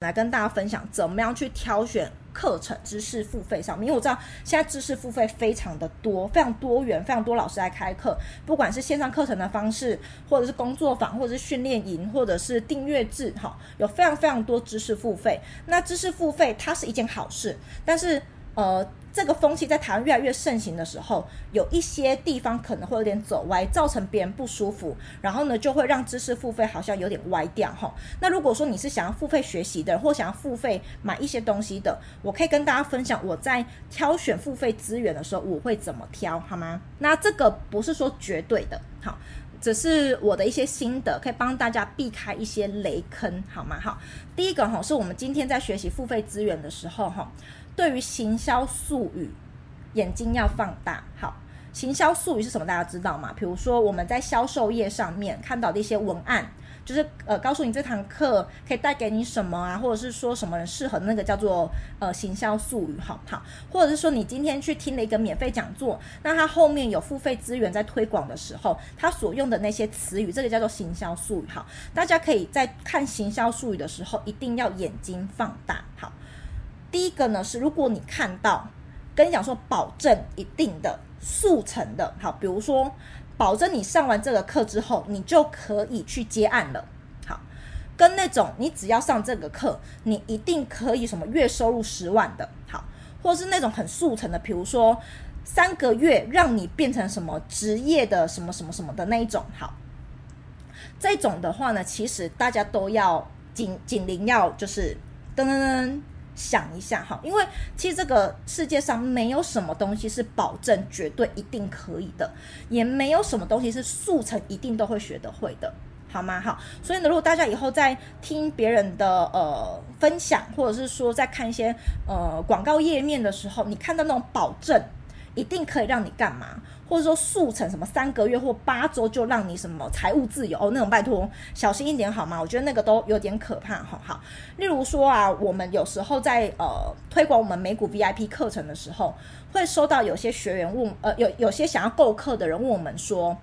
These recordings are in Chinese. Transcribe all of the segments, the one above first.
来跟大家分享怎么样去挑选课程知识付费上面，因为我知道现在知识付费非常的多，非常多元，非常多老师来开课，不管是线上课程的方式，或者是工作坊，或者是训练营，或者是订阅制，哈，有非常非常多知识付费。那知识付费它是一件好事，但是呃。这个风气在台湾越来越盛行的时候，有一些地方可能会有点走歪，造成别人不舒服，然后呢，就会让知识付费好像有点歪掉哈。那如果说你是想要付费学习的，或想要付费买一些东西的，我可以跟大家分享我在挑选付费资源的时候，我会怎么挑，好吗？那这个不是说绝对的，好，只是我的一些心得，可以帮大家避开一些雷坑，好吗？好，第一个哈，是我们今天在学习付费资源的时候哈。对于行销术语，眼睛要放大。好，行销术语是什么？大家知道吗？比如说我们在销售页上面看到的一些文案，就是呃，告诉你这堂课可以带给你什么啊，或者是说什么人适合那个叫做呃行销术语，好不好？或者是说你今天去听了一个免费讲座，那它后面有付费资源在推广的时候，它所用的那些词语，这个叫做行销术语。好，大家可以在看行销术语的时候，一定要眼睛放大。第一个呢是，如果你看到跟你讲说保证一定的速成的，好，比如说保证你上完这个课之后，你就可以去接案了，好，跟那种你只要上这个课，你一定可以什么月收入十万的，好，或是那种很速成的，比如说三个月让你变成什么职业的什么什么什么的那一种，好，这种的话呢，其实大家都要警警铃要就是噔噔噔。想一下哈，因为其实这个世界上没有什么东西是保证绝对一定可以的，也没有什么东西是速成一定都会学得会的，好吗？好，所以呢，如果大家以后在听别人的呃分享，或者是说在看一些呃广告页面的时候，你看到那种保证。一定可以让你干嘛，或者说速成什么三个月或八周就让你什么财务自由哦，那种拜托小心一点好吗？我觉得那个都有点可怕哈。好，例如说啊，我们有时候在呃推广我们美股 VIP 课程的时候，会收到有些学员问，呃有有些想要购课的人问我们说，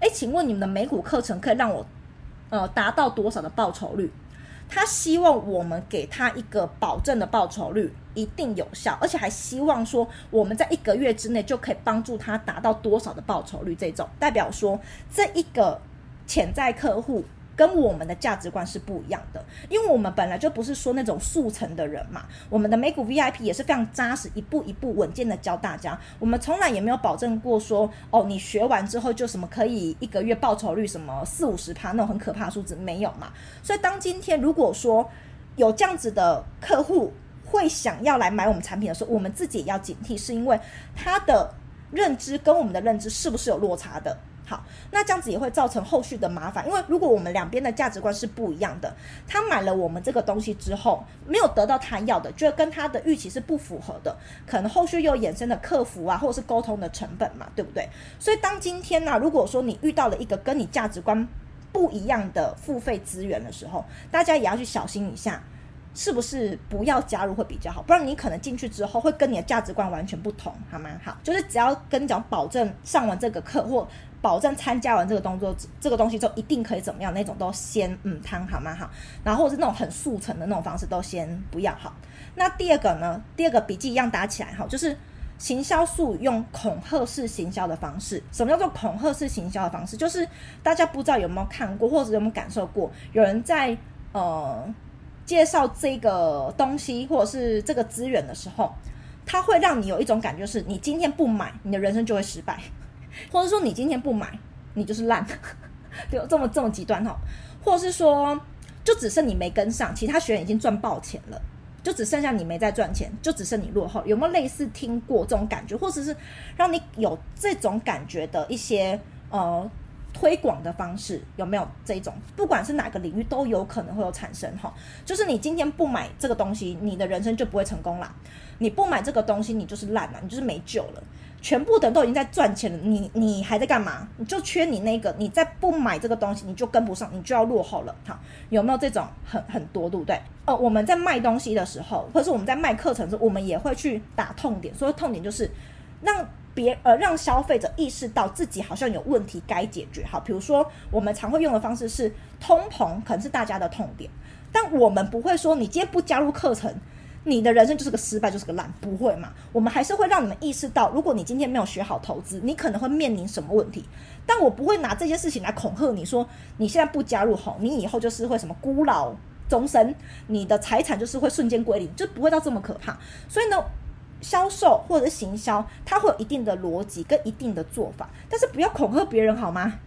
诶，请问你们的美股课程可以让我呃达到多少的报酬率？他希望我们给他一个保证的报酬率，一定有效，而且还希望说我们在一个月之内就可以帮助他达到多少的报酬率。这种代表说，这一个潜在客户。跟我们的价值观是不一样的，因为我们本来就不是说那种速成的人嘛。我们的美股 VIP 也是非常扎实，一步一步稳健的教大家。我们从来也没有保证过说，哦，你学完之后就什么可以一个月报酬率什么四五十趴那种很可怕的数字没有嘛。所以当今天如果说有这样子的客户会想要来买我们产品的时候，我们自己也要警惕，是因为他的认知跟我们的认知是不是有落差的。好，那这样子也会造成后续的麻烦，因为如果我们两边的价值观是不一样的，他买了我们这个东西之后，没有得到他要的，就跟他的预期是不符合的，可能后续又衍生的客服啊，或者是沟通的成本嘛，对不对？所以当今天呢、如果说你遇到了一个跟你价值观不一样的付费资源的时候，大家也要去小心一下。是不是不要加入会比较好？不然你可能进去之后会跟你的价值观完全不同，好吗？好，就是只要跟你讲保证上完这个课或保证参加完这个动作这个东西之后一定可以怎么样那种都先嗯摊好吗？好，然后是那种很速成的那种方式都先不要好。那第二个呢？第二个笔记一样打起来哈，就是行销术用恐吓式行销的方式。什么叫做恐吓式行销的方式？就是大家不知道有没有看过或者有没有感受过，有人在呃。介绍这个东西或者是这个资源的时候，它会让你有一种感觉，是你今天不买，你的人生就会失败，或者说你今天不买，你就是烂，就这么这么极端哈，或者是说，就只剩你没跟上，其他学员已经赚爆钱了，就只剩下你没在赚钱，就只剩你落后，有没有类似听过这种感觉，或者是让你有这种感觉的一些呃？推广的方式有没有这种？不管是哪个领域都有可能会有产生哈。就是你今天不买这个东西，你的人生就不会成功啦。你不买这个东西，你就是烂了，你就是没救了。全部的人都已经在赚钱了，你你还在干嘛？你就缺你那个，你再不买这个东西，你就跟不上，你就要落后了。好，有没有这种很很多，对不对？呃，我们在卖东西的时候，或者是我们在卖课程的时候，我们也会去打痛点。所以痛点就是让。别呃，让消费者意识到自己好像有问题该解决。好，比如说我们常会用的方式是通膨，可能是大家的痛点，但我们不会说你今天不加入课程，你的人生就是个失败，就是个烂，不会嘛？我们还是会让你们意识到，如果你今天没有学好投资，你可能会面临什么问题。但我不会拿这些事情来恐吓你说，你现在不加入好，你以后就是会什么孤老终身，你的财产就是会瞬间归零，就不会到这么可怕。所以呢，销售或者行销，它会有一定的逻辑跟一定的做法，但是不要恐吓别人好吗？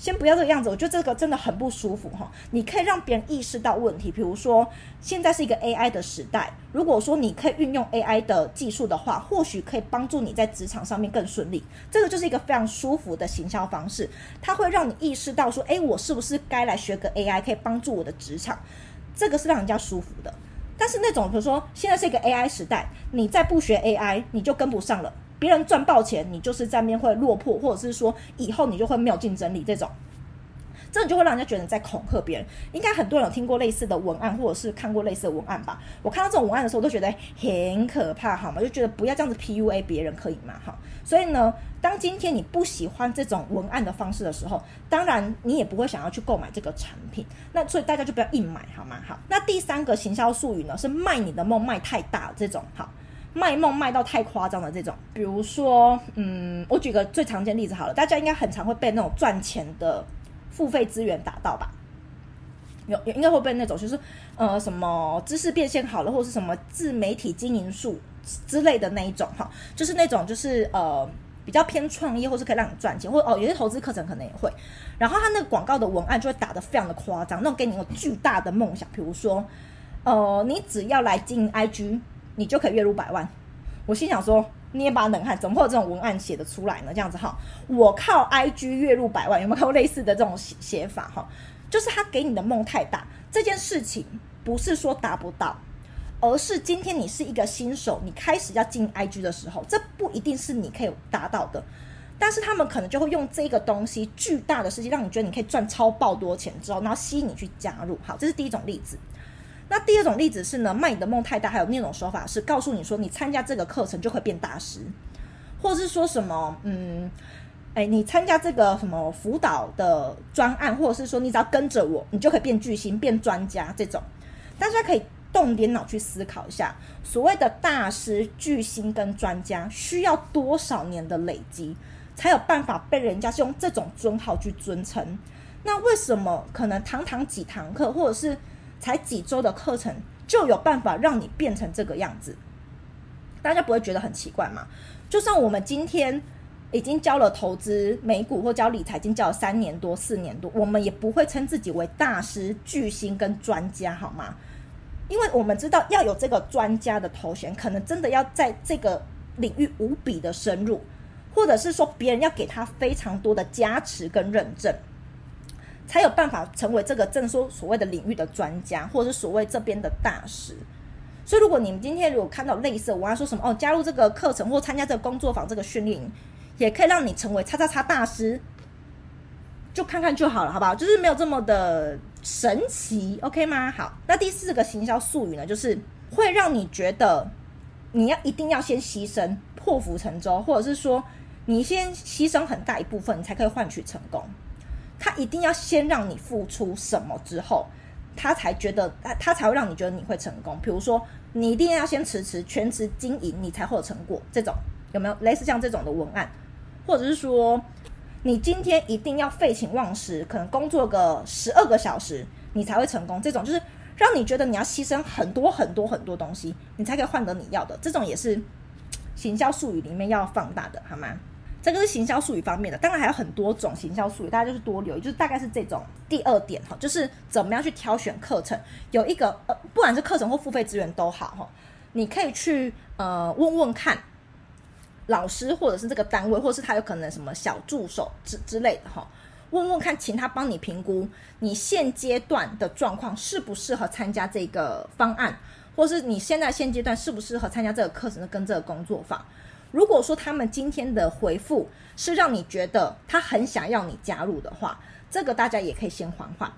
先不要这个样子，我觉得这个真的很不舒服哈。你可以让别人意识到问题，比如说现在是一个 AI 的时代，如果说你可以运用 AI 的技术的话，或许可以帮助你在职场上面更顺利。这个就是一个非常舒服的行销方式，它会让你意识到说，诶，我是不是该来学个 AI，可以帮助我的职场？这个是让人家舒服的。但是那种比如说现在是一个 AI 时代，你再不学 AI，你就跟不上了。别人赚爆钱，你就是在面会落魄，或者是说以后你就会没有竞争力，这种，这种就会让人家觉得你在恐吓别人。应该很多人有听过类似的文案，或者是看过类似的文案吧？我看到这种文案的时候，我都觉得很可怕，好吗？就觉得不要这样子 PUA 别人，可以吗？哈，所以呢，当今天你不喜欢这种文案的方式的时候，当然你也不会想要去购买这个产品。那所以大家就不要硬买，好吗？好，那第三个行销术语呢，是卖你的梦卖太大这种，好。卖梦卖到太夸张的这种，比如说，嗯，我举个最常见例子好了，大家应该很常会被那种赚钱的付费资源打到吧？有，有应该会被那种，就是呃，什么知识变现好了，或是什么自媒体经营术之类的那一种哈，就是那种就是呃比较偏创业，或是可以让你赚钱，或哦有些投资课程可能也会，然后他那个广告的文案就会打得非常的夸张，那种给你一个巨大的梦想，比如说，呃，你只要来经营 IG。你就可以月入百万，我心想说，捏把冷汗，怎么会有这种文案写得出来呢？这样子哈，我靠 IG 月入百万，有没有看过类似的这种写写法哈？就是他给你的梦太大，这件事情不是说达不到，而是今天你是一个新手，你开始要进 IG 的时候，这不一定是你可以达到的，但是他们可能就会用这个东西巨大的事情，让你觉得你可以赚超爆多钱之后，然后吸引你去加入。好，这是第一种例子。那第二种例子是呢，卖你的梦太大，还有那种说法是告诉你说，你参加这个课程就会变大师，或者是说什么，嗯，哎，你参加这个什么辅导的专案，或者是说你只要跟着我，你就可以变巨星、变专家这种。大家可以动点脑去思考一下，所谓的大师、巨星跟专家，需要多少年的累积，才有办法被人家是用这种尊号去尊称？那为什么可能堂堂几堂课，或者是才几周的课程就有办法让你变成这个样子，大家不会觉得很奇怪吗？就算我们今天已经教了投资美股或教理财，已经教了三年多、四年多，我们也不会称自己为大师、巨星跟专家，好吗？因为我们知道要有这个专家的头衔，可能真的要在这个领域无比的深入，或者是说别人要给他非常多的加持跟认证。才有办法成为这个正说所谓的领域的专家，或者是所谓这边的大师。所以，如果你们今天如果看到类似我要说什么哦，加入这个课程或参加这个工作坊这个训练营，也可以让你成为叉叉叉大师，就看看就好了，好不好？就是没有这么的神奇，OK 吗？好，那第四个行销术语呢，就是会让你觉得你要一定要先牺牲，破釜沉舟，或者是说你先牺牲很大一部分，你才可以换取成功。他一定要先让你付出什么之后，他才觉得他他才会让你觉得你会成功。比如说，你一定要先辞职全职经营，你才会有成果。这种有没有类似像这种的文案？或者是说，你今天一定要废寝忘食，可能工作个十二个小时，你才会成功。这种就是让你觉得你要牺牲很多很多很多东西，你才可以换得你要的。这种也是行销术语里面要放大的，好吗？这个是行销术语方面的，当然还有很多种行销术语，大家就是多留意，就是大概是这种。第二点哈，就是怎么样去挑选课程，有一个呃，不管是课程或付费资源都好哈，你可以去呃问问看老师或者是这个单位，或是他有可能什么小助手之之类的哈，问问看，请他帮你评估你现阶段的状况适不适合参加这个方案，或是你现在现阶段适不适合参加这个课程跟这个工作坊。如果说他们今天的回复是让你觉得他很想要你加入的话，这个大家也可以先缓缓。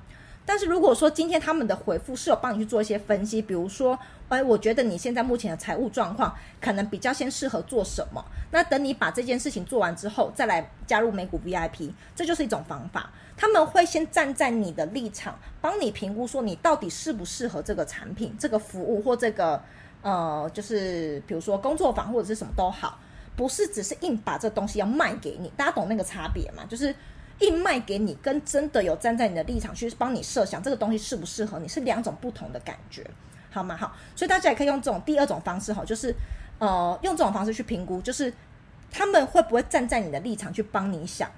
但是如果说今天他们的回复是有帮你去做一些分析，比如说，哎，我觉得你现在目前的财务状况可能比较先适合做什么，那等你把这件事情做完之后，再来加入美股 VIP，这就是一种方法。他们会先站在你的立场，帮你评估说你到底适不适合这个产品、这个服务或这个呃，就是比如说工作坊或者是什么都好，不是只是硬把这东西要卖给你，大家懂那个差别吗？就是。硬卖给你，跟真的有站在你的立场去帮你设想这个东西适不适合你，是两种不同的感觉，好吗？好，所以大家也可以用这种第二种方式哈，就是呃，用这种方式去评估，就是他们会不会站在你的立场去帮你想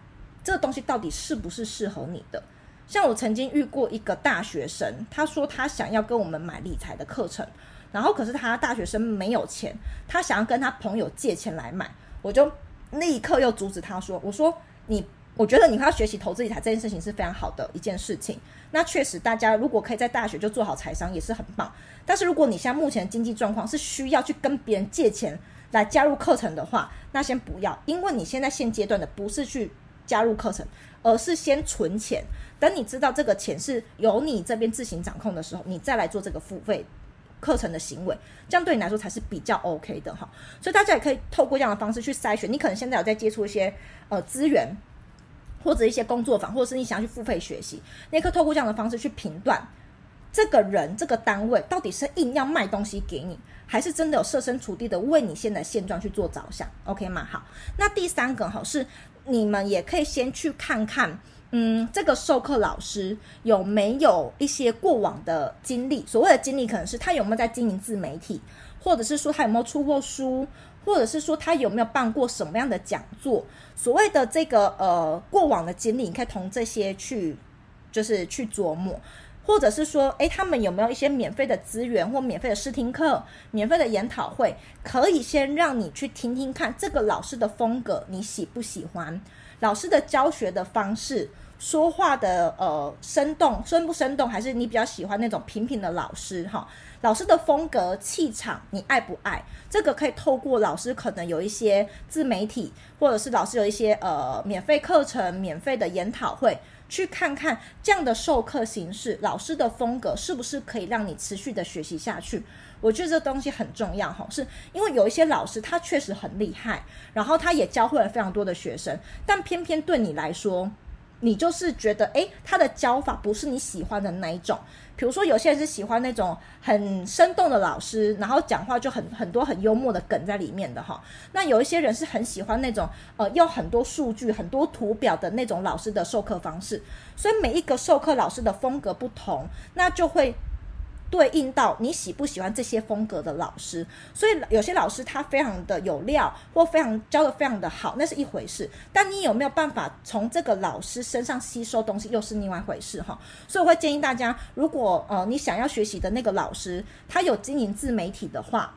这个东西到底是不是适合你的。像我曾经遇过一个大学生，他说他想要跟我们买理财的课程，然后可是他大学生没有钱，他想要跟他朋友借钱来买，我就立刻又阻止他说，我说你。我觉得你要学习投资理财这件事情是非常好的一件事情。那确实，大家如果可以在大学就做好财商，也是很棒。但是如果你现在目前经济状况是需要去跟别人借钱来加入课程的话，那先不要，因为你现在现阶段的不是去加入课程，而是先存钱。等你知道这个钱是由你这边自行掌控的时候，你再来做这个付费课程的行为，这样对你来说才是比较 OK 的哈。所以大家也可以透过这样的方式去筛选。你可能现在有在接触一些呃资源。或者一些工作坊，或者是你想要去付费学习，你可以透过这样的方式去评断这个人、这个单位到底是硬要卖东西给你，还是真的有设身处地的为你现在现状去做着想，OK 吗？好，那第三个哈是你们也可以先去看看，嗯，这个授课老师有没有一些过往的经历，所谓的经历可能是他有没有在经营自媒体，或者是说他有没有出过书。或者是说他有没有办过什么样的讲座？所谓的这个呃过往的经历，你可以从这些去就是去琢磨，或者是说，诶，他们有没有一些免费的资源或免费的试听课、免费的研讨会，可以先让你去听听看这个老师的风格，你喜不喜欢？老师的教学的方式。说话的呃生动，生不生动，还是你比较喜欢那种平平的老师哈？老师的风格气场，你爱不爱？这个可以透过老师可能有一些自媒体，或者是老师有一些呃免费课程、免费的研讨会，去看看这样的授课形式，老师的风格是不是可以让你持续的学习下去？我觉得这东西很重要哈，是因为有一些老师他确实很厉害，然后他也教会了非常多的学生，但偏偏对你来说。你就是觉得，诶，他的教法不是你喜欢的那一种。比如说，有些人是喜欢那种很生动的老师，然后讲话就很很多很幽默的梗在里面的哈。那有一些人是很喜欢那种呃，用很多数据、很多图表的那种老师的授课方式。所以每一个授课老师的风格不同，那就会。对应到你喜不喜欢这些风格的老师，所以有些老师他非常的有料，或非常教得非常的好，那是一回事。但你有没有办法从这个老师身上吸收东西，又是另外一回事哈。所以我会建议大家，如果呃你想要学习的那个老师，他有经营自媒体的话，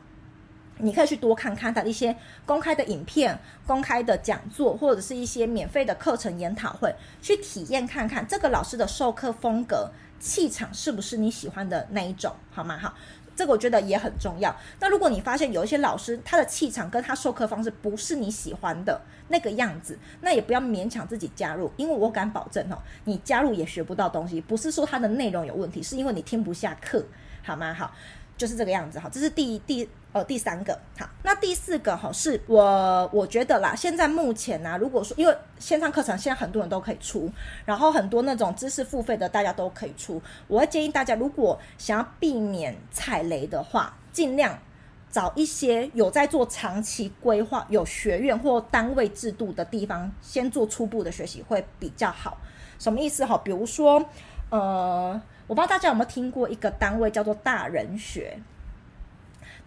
你可以去多看看他的一些公开的影片、公开的讲座，或者是一些免费的课程研讨会，去体验看看这个老师的授课风格。气场是不是你喜欢的那一种，好吗？哈，这个我觉得也很重要。那如果你发现有一些老师他的气场跟他授课方式不是你喜欢的那个样子，那也不要勉强自己加入，因为我敢保证哦，你加入也学不到东西。不是说他的内容有问题，是因为你听不下课，好吗？好。就是这个样子哈，这是第第呃第三个好，那第四个哈是我我觉得啦，现在目前呢、如果说因为线上课程现在很多人都可以出，然后很多那种知识付费的大家都可以出，我会建议大家如果想要避免踩雷的话，尽量找一些有在做长期规划、有学院或单位制度的地方，先做初步的学习会比较好。什么意思哈？比如说呃。我不知道大家有没有听过一个单位叫做大人学。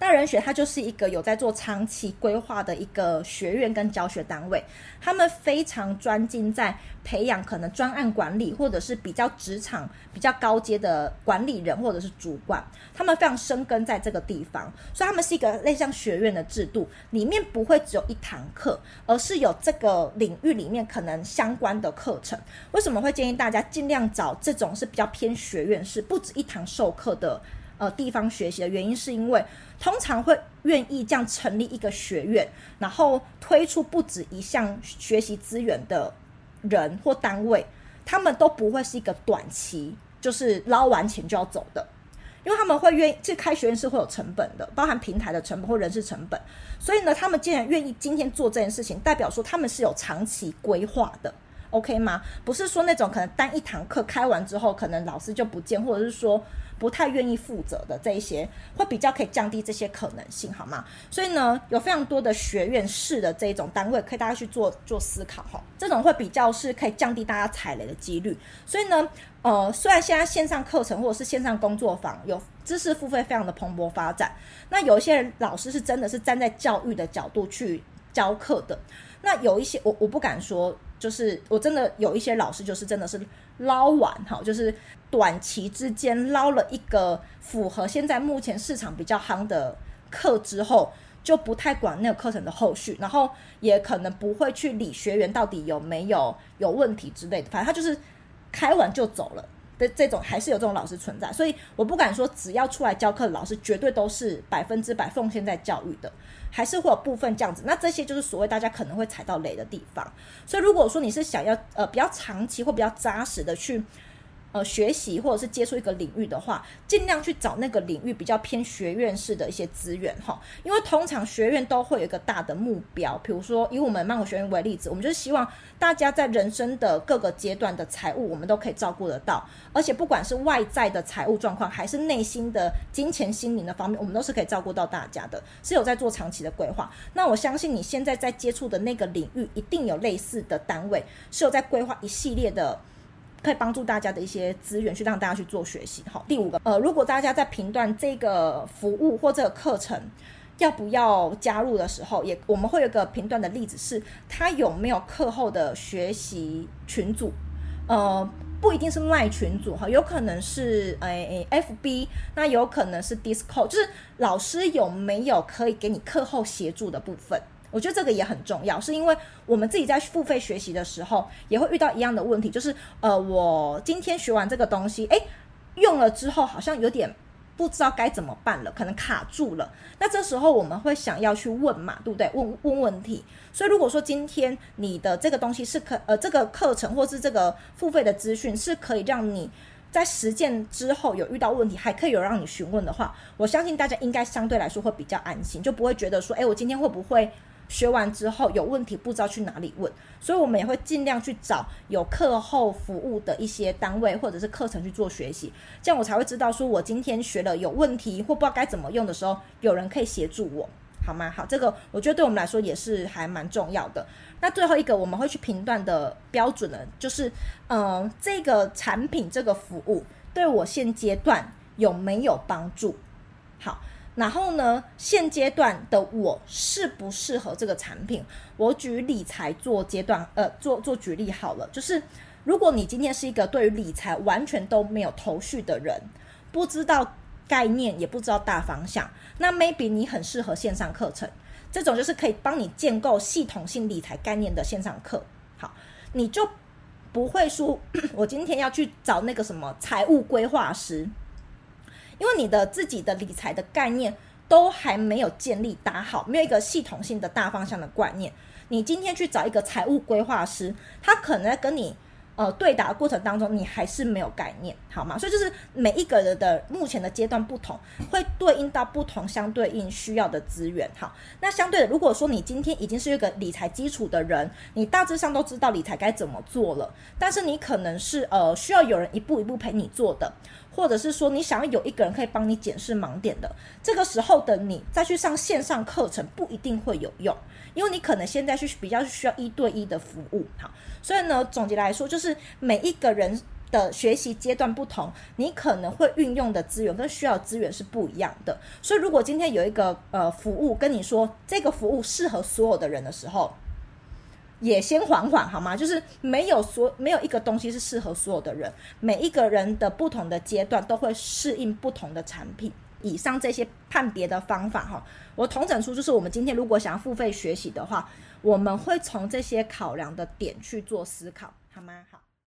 大人学它就是一个有在做长期规划的一个学院跟教学单位，他们非常专精在培养可能专案管理或者是比较职场比较高阶的管理人或者是主管，他们非常深耕在这个地方，所以他们是一个类像学院的制度，里面不会只有一堂课，而是有这个领域里面可能相关的课程。为什么会建议大家尽量找这种是比较偏学院式，不止一堂授课的？呃，地方学习的原因是因为通常会愿意这样成立一个学院，然后推出不止一项学习资源的人或单位，他们都不会是一个短期就是捞完钱就要走的，因为他们会愿意，这开学院是会有成本的，包含平台的成本或人事成本，所以呢，他们既然愿意今天做这件事情，代表说他们是有长期规划的，OK 吗？不是说那种可能单一堂课开完之后，可能老师就不见，或者是说。不太愿意负责的这一些，会比较可以降低这些可能性，好吗？所以呢，有非常多的学院式的这一种单位，可以大家去做做思考哈。这种会比较是可以降低大家踩雷的几率。所以呢，呃，虽然现在线上课程或者是线上工作坊有知识付费非常的蓬勃发展，那有一些人老师是真的是站在教育的角度去教课的。那有一些我我不敢说，就是我真的有一些老师就是真的是捞完哈，就是。短期之间捞了一个符合现在目前市场比较夯的课之后，就不太管那个课程的后续，然后也可能不会去理学员到底有没有有问题之类的，反正他就是开完就走了的这种，还是有这种老师存在。所以我不敢说只要出来教课的老师绝对都是百分之百奉献在教育的，还是会有部分这样子。那这些就是所谓大家可能会踩到雷的地方。所以如果说你是想要呃比较长期或比较扎实的去。呃，学习或者是接触一个领域的话，尽量去找那个领域比较偏学院式的一些资源哈，因为通常学院都会有一个大的目标，比如说以我们曼谷学院为例子，我们就是希望大家在人生的各个阶段的财务，我们都可以照顾得到，而且不管是外在的财务状况，还是内心的金钱心灵的方面，我们都是可以照顾到大家的，是有在做长期的规划。那我相信你现在在接触的那个领域，一定有类似的单位是有在规划一系列的。可以帮助大家的一些资源，去让大家去做学习。好，第五个，呃，如果大家在评断这个服务或这个课程要不要加入的时候，也我们会有个评断的例子是，他有没有课后的学习群组？呃，不一定是卖群组哈，有可能是诶 FB，那有可能是 Discord，就是老师有没有可以给你课后协助的部分？我觉得这个也很重要，是因为我们自己在付费学习的时候，也会遇到一样的问题，就是呃，我今天学完这个东西，诶，用了之后好像有点不知道该怎么办了，可能卡住了。那这时候我们会想要去问嘛，对不对？问问问题。所以如果说今天你的这个东西是可呃，这个课程或是这个付费的资讯是可以让你在实践之后有遇到问题，还可以有让你询问的话，我相信大家应该相对来说会比较安心，就不会觉得说，诶，我今天会不会？学完之后有问题不知道去哪里问，所以我们也会尽量去找有课后服务的一些单位或者是课程去做学习，这样我才会知道说我今天学了有问题或不知道该怎么用的时候，有人可以协助我，好吗？好，这个我觉得对我们来说也是还蛮重要的。那最后一个我们会去评断的标准呢，就是嗯、这个产品这个服务对我现阶段有没有帮助？好。然后呢，现阶段的我适不适合这个产品？我举理财做阶段，呃，做做举例好了。就是如果你今天是一个对于理财完全都没有头绪的人，不知道概念，也不知道大方向，那 maybe 你很适合线上课程。这种就是可以帮你建构系统性理财概念的线上课。好，你就不会说，我今天要去找那个什么财务规划师。因为你的自己的理财的概念都还没有建立打好，没有一个系统性的大方向的观念，你今天去找一个财务规划师，他可能在跟你呃对答的过程当中，你还是没有概念，好吗？所以就是每一个人的目前的阶段不同，会对应到不同相对应需要的资源。好，那相对的，如果说你今天已经是一个理财基础的人，你大致上都知道理财该怎么做了，但是你可能是呃需要有人一步一步陪你做的。或者是说你想要有一个人可以帮你检视盲点的，这个时候的你再去上线上课程不一定会有用，因为你可能现在是比较需要一对一的服务，好，所以呢，总结来说就是每一个人的学习阶段不同，你可能会运用的资源跟需要资源是不一样的，所以如果今天有一个呃服务跟你说这个服务适合所有的人的时候。也先缓缓好吗？就是没有所没有一个东西是适合所有的人，每一个人的不同的阶段都会适应不同的产品。以上这些判别的方法哈，我统整出就是我们今天如果想要付费学习的话，我们会从这些考量的点去做思考，好吗？好。